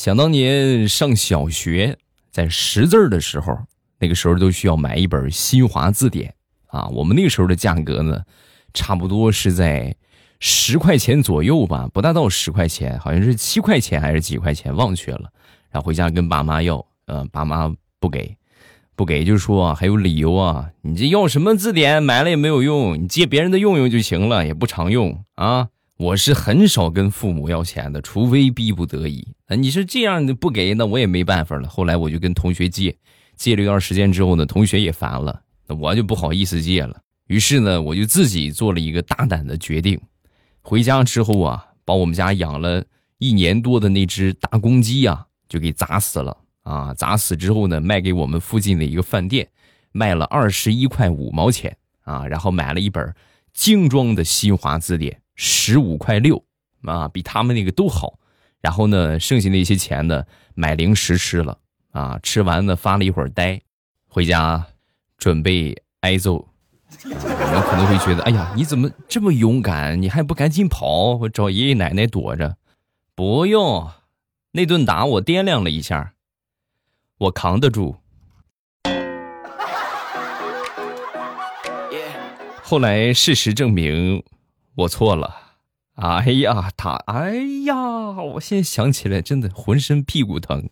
想当年上小学，在识字的时候，那个时候都需要买一本新华字典啊。我们那时候的价格呢，差不多是在十块钱左右吧，不大到十块钱，好像是七块钱还是几块钱，忘却了。然后回家跟爸妈要，呃，爸妈不给，不给就说还有理由啊，你这要什么字典，买了也没有用，你借别人的用用就行了，也不常用啊。我是很少跟父母要钱的，除非逼不得已。啊，你是这样的不给，那我也没办法了。后来我就跟同学借，借了一段时间之后呢，同学也烦了，那我就不好意思借了。于是呢，我就自己做了一个大胆的决定。回家之后啊，把我们家养了一年多的那只大公鸡啊，就给砸死了啊！砸死之后呢，卖给我们附近的一个饭店，卖了二十一块五毛钱啊。然后买了一本精装的新华字典。十五块六，啊，比他们那个都好。然后呢，剩下那些钱呢，买零食吃了啊。吃完呢，发了一会儿呆，回家准备挨揍。你们可能会觉得，哎呀，你怎么这么勇敢？你还不赶紧跑，我找爷爷奶奶躲着？不用，那顿打我掂量了一下，我扛得住。后来事实证明。我错了，哎呀，他，哎呀，我现在想起来真的浑身屁股疼。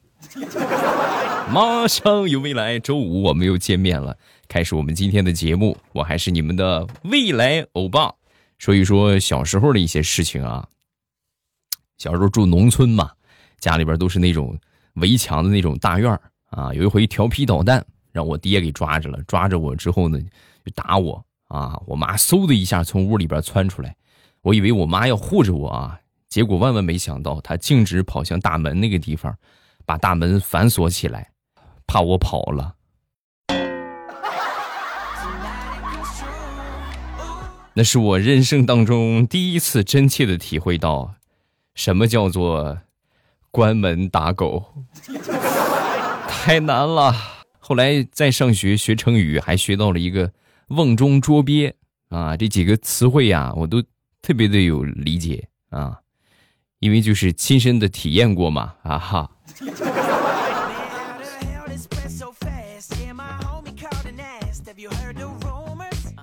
马上有未来，周五我们又见面了，开始我们今天的节目。我还是你们的未来欧巴，说一说小时候的一些事情啊。小时候住农村嘛，家里边都是那种围墙的那种大院啊。有一回调皮捣蛋，让我爹给抓着了，抓着我之后呢，就打我。啊！我妈嗖的一下从屋里边窜出来，我以为我妈要护着我啊，结果万万没想到，她径直跑向大门那个地方，把大门反锁起来，怕我跑了。那是我人生当中第一次真切的体会到，什么叫做关门打狗，太难了。后来在上学学成语，还学到了一个。瓮中捉鳖啊，这几个词汇呀，我都特别的有理解啊，因为就是亲身的体验过嘛啊哈。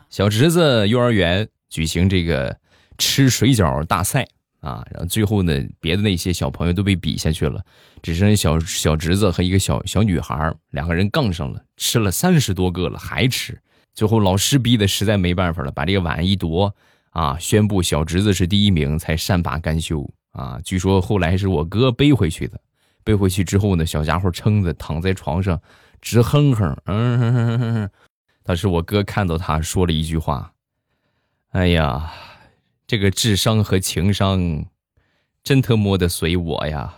小侄子幼儿园举行这个吃水饺大赛啊，然后最后呢，别的那些小朋友都被比下去了，只剩小小侄子和一个小小女孩两个人杠上了，吃了三十多个了，还吃。最后老师逼的实在没办法了，把这个碗一夺，啊，宣布小侄子是第一名，才善罢甘休啊。据说后来是我哥背回去的，背回去之后呢，小家伙撑着躺在床上直哼哼，嗯哼哼哼哼，当时我哥看到他说了一句话：“哎呀，这个智商和情商，真他妈的随我呀。”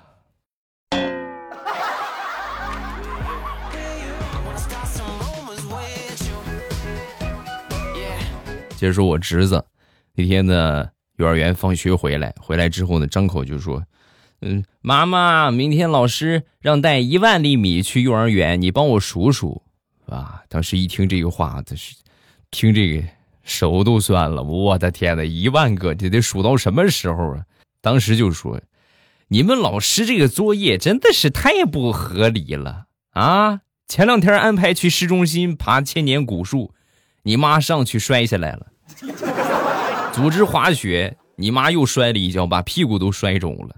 接着说，我侄子那天呢，幼儿园放学回来，回来之后呢，张口就说：“嗯，妈妈，明天老师让带一万粒米去幼儿园，你帮我数数。”啊，当时一听这个话，这是听这个手都酸了。我的天呐，一万个，这得数到什么时候啊？当时就说：“你们老师这个作业真的是太不合理了啊！前两天安排去市中心爬千年古树。”你妈上去摔下来了，组织滑雪，你妈又摔了一跤，把屁股都摔肿了。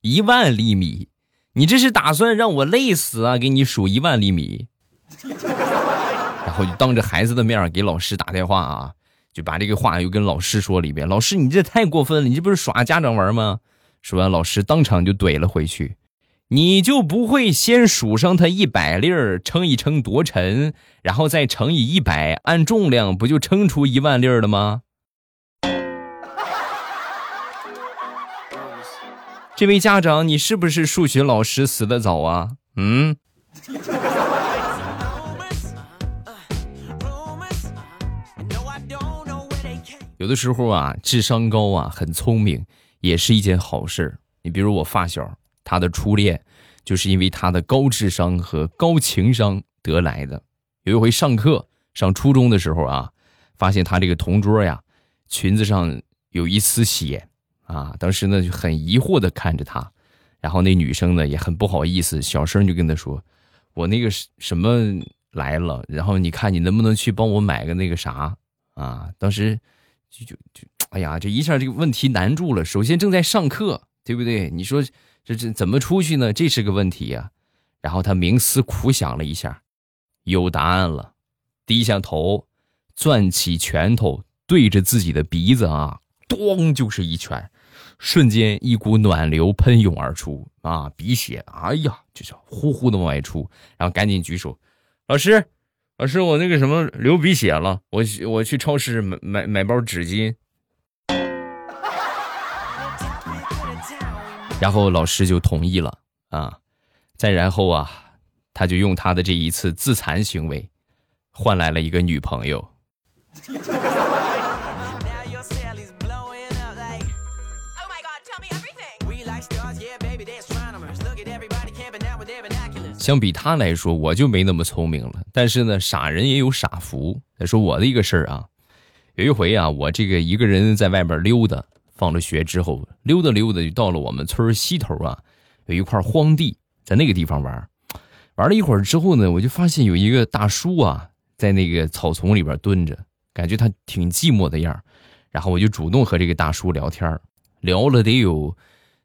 一万厘米，你这是打算让我累死啊？给你数一万厘米，然后就当着孩子的面给老师打电话啊，就把这个话又跟老师说了一遍。老师，你这太过分了，你这不是耍家长玩吗？说完，老师当场就怼了回去。你就不会先数上它一百粒儿，称一称多沉，然后再乘以一百，按重量，不就称出一万粒儿了吗？这位家长，你是不是数学老师死的早啊？嗯。有的时候啊，智商高啊，很聪明，也是一件好事。你比如我发小。他的初恋，就是因为他的高智商和高情商得来的。有一回上课，上初中的时候啊，发现他这个同桌呀，裙子上有一丝血啊。当时呢就很疑惑的看着他，然后那女生呢也很不好意思，小声就跟他说：“我那个什么来了，然后你看你能不能去帮我买个那个啥啊？”当时就就就，哎呀，这一下这个问题难住了。首先正在上课，对不对？你说这这怎么出去呢？这是个问题呀。然后他冥思苦想了一下，有答案了，低下头，攥起拳头，对着自己的鼻子啊，咣就是一拳。瞬间，一股暖流喷涌而出啊！鼻血，哎呀，就是呼呼的往外出。然后赶紧举手，老师，老师，我那个什么流鼻血了，我我去超市买买买包纸巾。然后老师就同意了啊，再然后啊，他就用他的这一次自残行为，换来了一个女朋友。相比他来说，我就没那么聪明了。但是呢，傻人也有傻福。再说我的一个事儿啊，有一回啊，我这个一个人在外边溜达，放了学之后溜达溜达，就到了我们村西头啊，有一块荒地，在那个地方玩。玩了一会儿之后呢，我就发现有一个大叔啊，在那个草丛里边蹲着，感觉他挺寂寞的样然后我就主动和这个大叔聊天，聊了得有。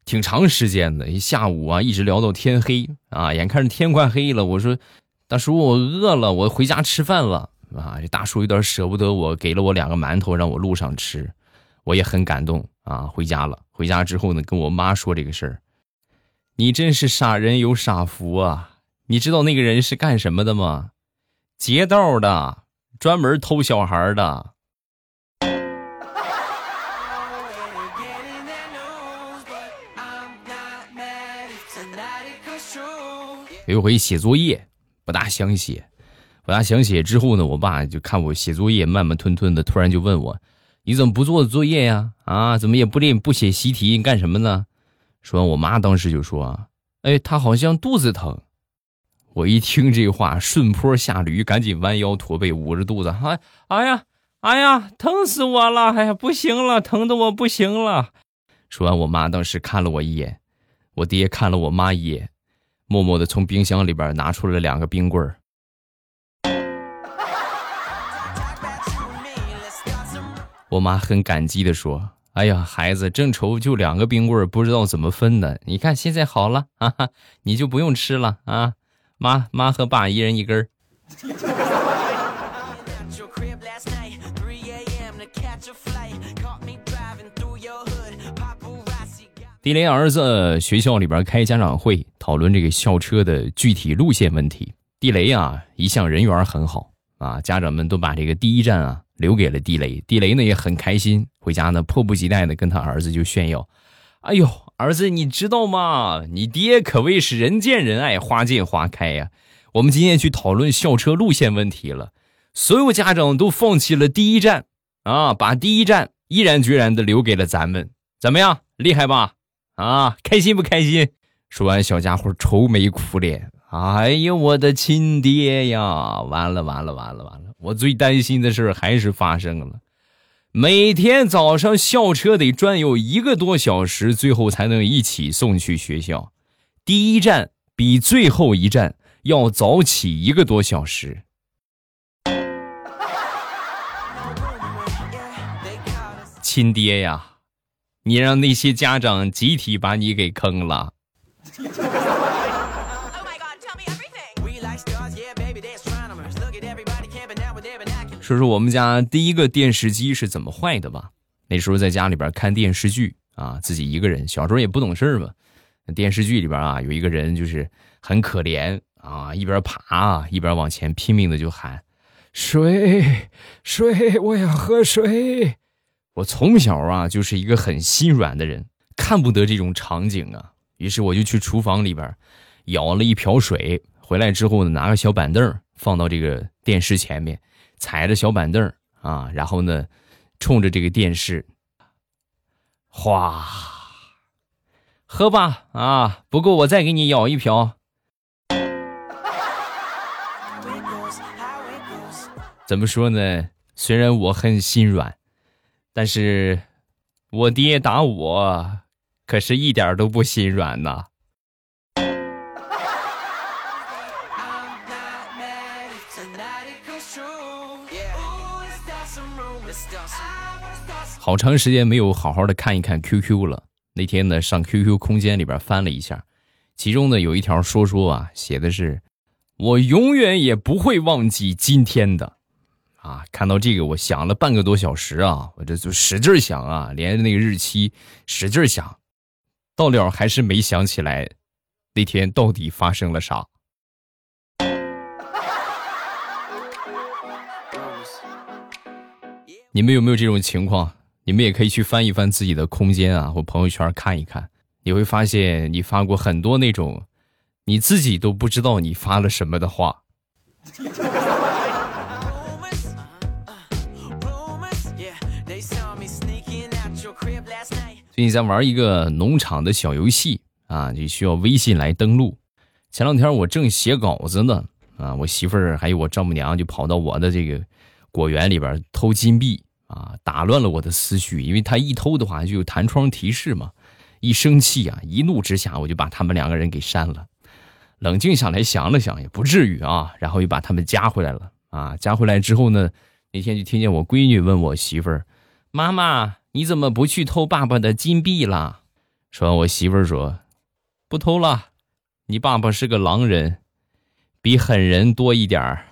挺长时间的，一下午啊，一直聊到天黑啊，眼看着天快黑了，我说：“大叔，我饿了，我回家吃饭了。”啊，这大叔有点舍不得我，给了我两个馒头让我路上吃，我也很感动啊。回家了，回家之后呢，跟我妈说这个事儿，你真是傻人有傻福啊！你知道那个人是干什么的吗？劫道的，专门偷小孩的。有一回写作业不大想写，不大想写之后呢，我爸就看我写作业慢慢吞吞的，突然就问我：“你怎么不做作业呀？啊，怎么也不练不写习题？你干什么呢？”说完，我妈当时就说：“哎，他好像肚子疼。”我一听这话，顺坡下驴，赶紧弯腰驼背，捂着肚子：“哎，哎呀，哎呀，疼死我了！哎呀，不行了，疼的我不行了。”说完，我妈当时看了我一眼，我爹看了我妈一眼。默默的从冰箱里边拿出了两个冰棍儿，我妈很感激的说：“哎呀，孩子正愁就两个冰棍儿，不知道怎么分呢。你看现在好了啊，你就不用吃了啊，妈妈和爸一人一根儿。”地雷儿子学校里边开家长会，讨论这个校车的具体路线问题。地雷啊，一向人缘很好啊，家长们都把这个第一站啊留给了地雷。地雷呢也很开心，回家呢迫不及待的跟他儿子就炫耀：“哎呦，儿子，你知道吗？你爹可谓是人见人爱，花见花开呀！我们今天去讨论校车路线问题了，所有家长都放弃了第一站啊，把第一站毅然决然的留给了咱们，怎么样？厉害吧？”啊，开心不开心？说完，小家伙愁眉苦脸。哎呀，我的亲爹呀！完了，完了，完了，完了！我最担心的事还是发生了。每天早上校车得转悠一个多小时，最后才能一起送去学校。第一站比最后一站要早起一个多小时。亲爹呀！你让那些家长集体把你给坑了。说说我们家第一个电视机是怎么坏的吧？那时候在家里边看电视剧啊，自己一个人，小时候也不懂事嘛。电视剧里边啊，有一个人就是很可怜啊，一边爬一边往前拼命的就喊：“水水，我要喝水。”我从小啊就是一个很心软的人，看不得这种场景啊。于是我就去厨房里边，舀了一瓢水回来之后呢，拿个小板凳放到这个电视前面，踩着小板凳啊，然后呢，冲着这个电视，哗，喝吧啊，不够我再给你舀一瓢。怎么说呢？虽然我很心软。但是，我爹打我，可是一点都不心软呐。好长时间没有好好的看一看 QQ 了。那天呢，上 QQ 空间里边翻了一下，其中呢有一条说说啊，写的是“我永远也不会忘记今天的”。啊，看到这个，我想了半个多小时啊，我这就使劲想啊，连着那个日期使劲想，到了还是没想起来那天到底发生了啥。你们有没有这种情况？你们也可以去翻一翻自己的空间啊，或朋友圈看一看，你会发现你发过很多那种你自己都不知道你发了什么的话。最近在玩一个农场的小游戏啊，就需要微信来登录。前两天我正写稿子呢，啊，我媳妇儿还有我丈母娘就跑到我的这个果园里边偷金币啊，打乱了我的思绪。因为他一偷的话就有弹窗提示嘛，一生气啊，一怒之下我就把他们两个人给删了。冷静下来想了想，也不至于啊，然后又把他们加回来了啊。加回来之后呢，那天就听见我闺女问我媳妇儿：“妈妈。”你怎么不去偷爸爸的金币了？说完，我媳妇儿说：“不偷了，你爸爸是个狼人，比狠人多一点儿。”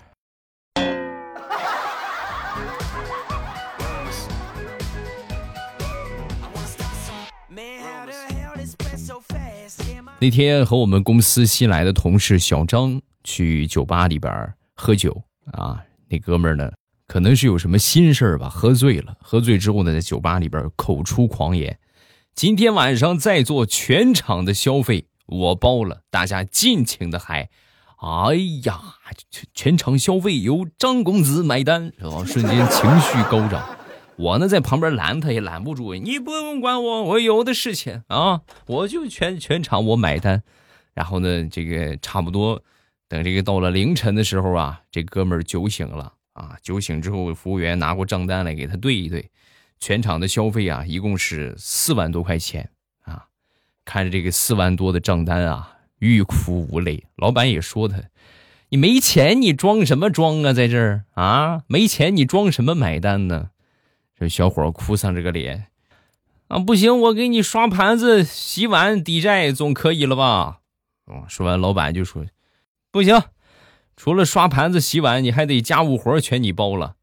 那天和我们公司新来的同事小张去酒吧里边喝酒啊，那哥们呢？可能是有什么心事吧，喝醉了。喝醉之后呢，在酒吧里边口出狂言：“今天晚上在座全场的消费我包了，大家尽情的嗨。”哎呀，全全场消费由张公子买单，是吧？瞬间情绪高涨。我呢在旁边拦他也拦不住，你不用管我，我有的是钱啊，我就全全场我买单。然后呢，这个差不多等这个到了凌晨的时候啊，这哥们酒醒了。啊！酒醒之后，服务员拿过账单来给他对一对，全场的消费啊，一共是四万多块钱啊！看着这个四万多的账单啊，欲哭无泪。老板也说他：“你没钱，你装什么装啊？在这儿啊，没钱你装什么买单呢？”这小伙哭丧着个脸啊，不行，我给你刷盘子、洗碗抵债总可以了吧？哦，说完，老板就说：“不行。”除了刷盘子、洗碗，你还得家务活全你包了，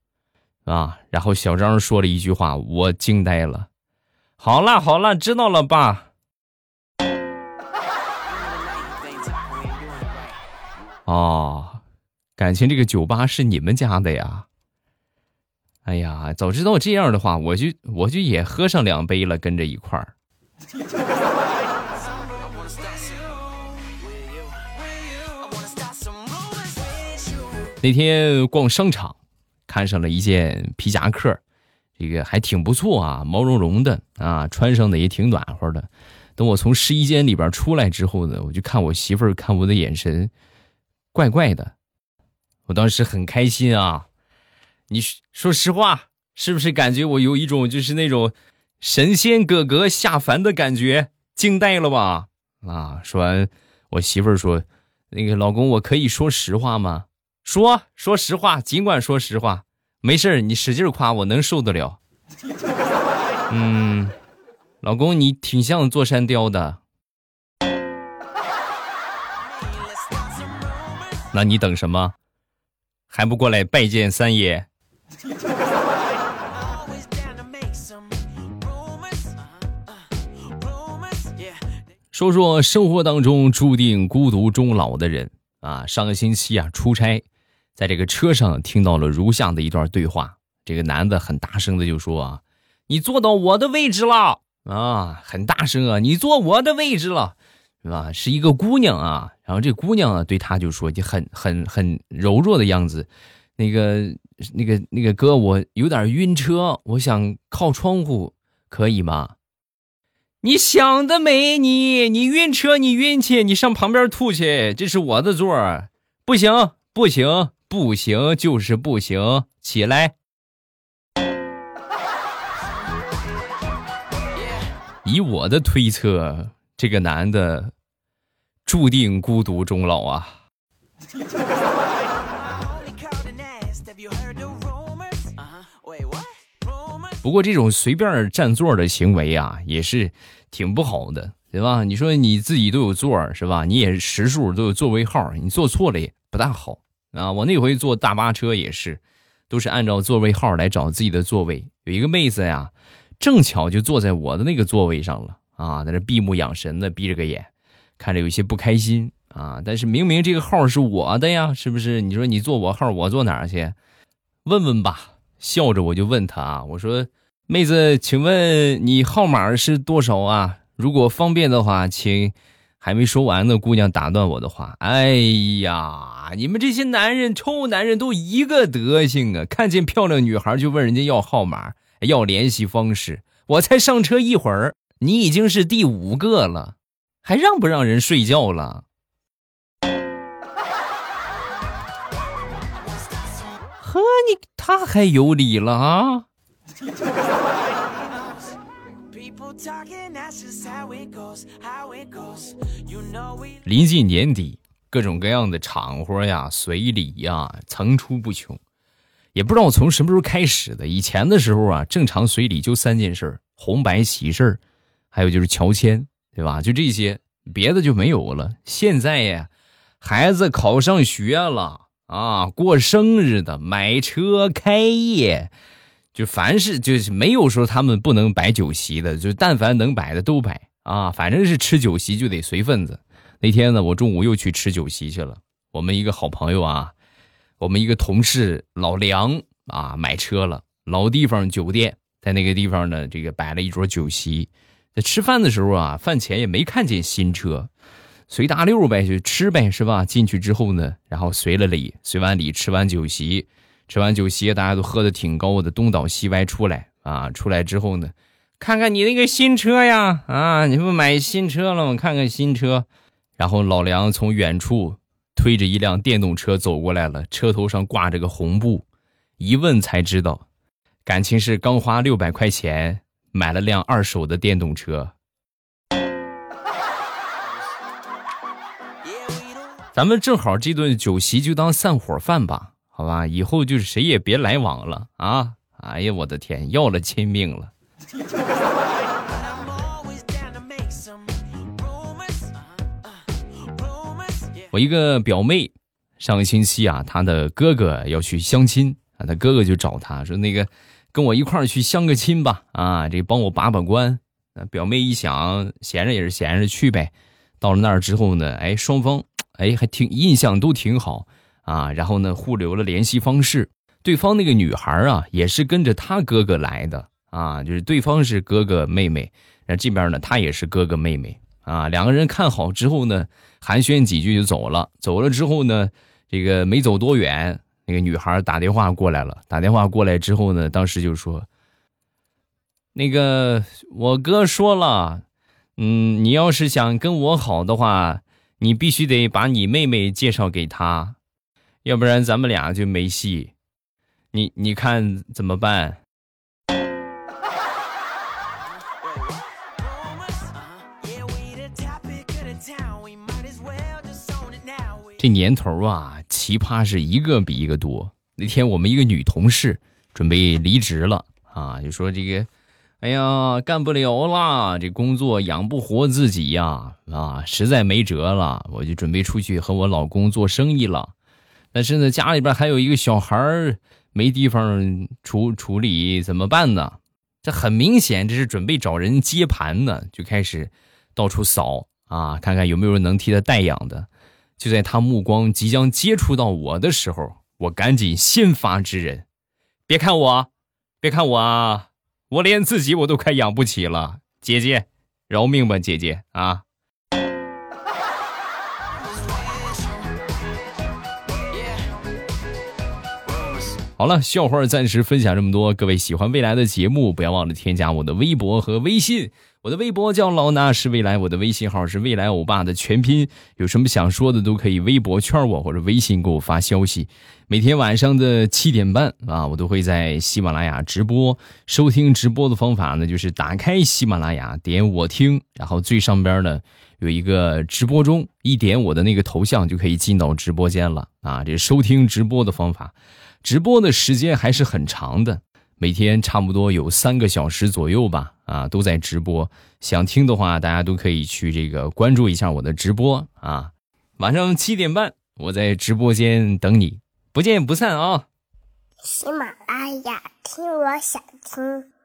啊！然后小张说了一句话，我惊呆了。好了好了，知道了，爸。哦，感情这个酒吧是你们家的呀？哎呀，早知道这样的话，我就我就也喝上两杯了，跟着一块儿。那天逛商场，看上了一件皮夹克，这个还挺不错啊，毛茸茸的啊，穿上的也挺暖和的。等我从试衣间里边出来之后呢，我就看我媳妇儿看我的眼神怪怪的。我当时很开心啊，你说实话，是不是感觉我有一种就是那种神仙哥哥下凡的感觉？惊呆了吧？啊！说完，我媳妇儿说：“那个老公，我可以说实话吗？”说说实话，尽管说实话，没事儿你使劲夸我能受得了。嗯，老公你挺像座山雕的，那你等什么？还不过来拜见三爷？说说生活当中注定孤独终老的人啊，上个星期啊出差。在这个车上听到了如下的一段对话，这个男的很大声的就说：“啊，你坐到我的位置了啊，很大声啊，你坐我的位置了，是吧？是一个姑娘啊，然后这姑娘啊对他就说，就很很很柔弱的样子，那个那个那个哥，我有点晕车，我想靠窗户，可以吗？你想得美，你你晕车，你晕去，你上旁边吐去，这是我的座儿，不行不行。”不行，就是不行，起来！以我的推测，这个男的注定孤独终老啊！不过这种随便占座的行为啊，也是挺不好的，对吧？你说你自己都有座是吧？你也实数都有座位号，你坐错了也不大好啊。我那回坐大巴车也是，都是按照座位号来找自己的座位。有一个妹子呀，正巧就坐在我的那个座位上了啊，在那闭目养神的闭着个眼，看着有些不开心啊。但是明明这个号是我的呀，是不是？你说你坐我号，我坐哪儿去？问问吧。笑着我就问他啊，我说：“妹子，请问你号码是多少啊？如果方便的话，请。”还没说完呢，姑娘打断我的话：“哎呀，你们这些男人，臭男人都一个德行啊！看见漂亮女孩就问人家要号码、要联系方式。我才上车一会儿，你已经是第五个了，还让不让人睡觉了？”呵，你他还有理了啊！临近年底，各种各样的场合呀、随礼呀层出不穷。也不知道从什么时候开始的，以前的时候啊，正常随礼就三件事红白喜事还有就是乔迁，对吧？就这些，别的就没有了。现在呀，孩子考上学了。啊，过生日的、买车、开业，就凡是就是没有说他们不能摆酒席的，就但凡能摆的都摆啊。反正是吃酒席就得随份子。那天呢，我中午又去吃酒席去了。我们一个好朋友啊，我们一个同事老梁啊，买车了，老地方酒店，在那个地方呢，这个摆了一桌酒席。在吃饭的时候啊，饭前也没看见新车。随大溜呗，就吃呗，是吧？进去之后呢，然后随了礼，随完礼，吃完酒席，吃完酒席，大家都喝的挺高的，东倒西歪出来啊。出来之后呢，看看你那个新车呀，啊，你不买新车了吗？看看新车。然后老梁从远处推着一辆电动车走过来了，车头上挂着个红布，一问才知道，感情是刚花六百块钱买了辆二手的电动车。咱们正好这顿酒席就当散伙饭吧，好吧？以后就是谁也别来往了啊！哎呀，我的天，要了亲命了！我一个表妹，上个星期啊，她的哥哥要去相亲啊，她哥哥就找她说：“那个，跟我一块儿去相个亲吧，啊，这帮我把把关。”表妹一想，闲着也是闲着，去呗。到了那儿之后呢，哎，双方。哎，还挺印象都挺好啊，然后呢，互留了联系方式。对方那个女孩啊，也是跟着他哥哥来的啊，就是对方是哥哥妹妹，那这边呢，他也是哥哥妹妹啊。两个人看好之后呢，寒暄几句就走了。走了之后呢，这个没走多远，那个女孩打电话过来了。打电话过来之后呢，当时就说：“那个我哥说了，嗯，你要是想跟我好的话。”你必须得把你妹妹介绍给他，要不然咱们俩就没戏。你你看怎么办？这年头啊，奇葩是一个比一个多。那天我们一个女同事准备离职了啊，就说这个。哎呀，干不了啦，这工作养不活自己呀，啊，实在没辙了，我就准备出去和我老公做生意了。但是呢，家里边还有一个小孩，没地方处处理，怎么办呢？这很明显，这是准备找人接盘呢，就开始到处扫啊，看看有没有人能替他代养的。就在他目光即将接触到我的时候，我赶紧先发制人，别看我，别看我啊！我连自己我都快养不起了，姐姐，饶命吧，姐姐啊！好了，笑话暂时分享这么多。各位喜欢未来的节目，不要忘了添加我的微博和微信。我的微博叫老衲是未来，我的微信号是未来欧巴的全拼。有什么想说的，都可以微博圈我或者微信给我发消息。每天晚上的七点半啊，我都会在喜马拉雅直播。收听直播的方法呢，就是打开喜马拉雅，点我听，然后最上边呢有一个直播中，一点我的那个头像就可以进到直播间了啊。这收听直播的方法。直播的时间还是很长的，每天差不多有三个小时左右吧，啊，都在直播。想听的话，大家都可以去这个关注一下我的直播啊。晚上七点半，我在直播间等你，不见不散啊！喜马拉雅，听我想听。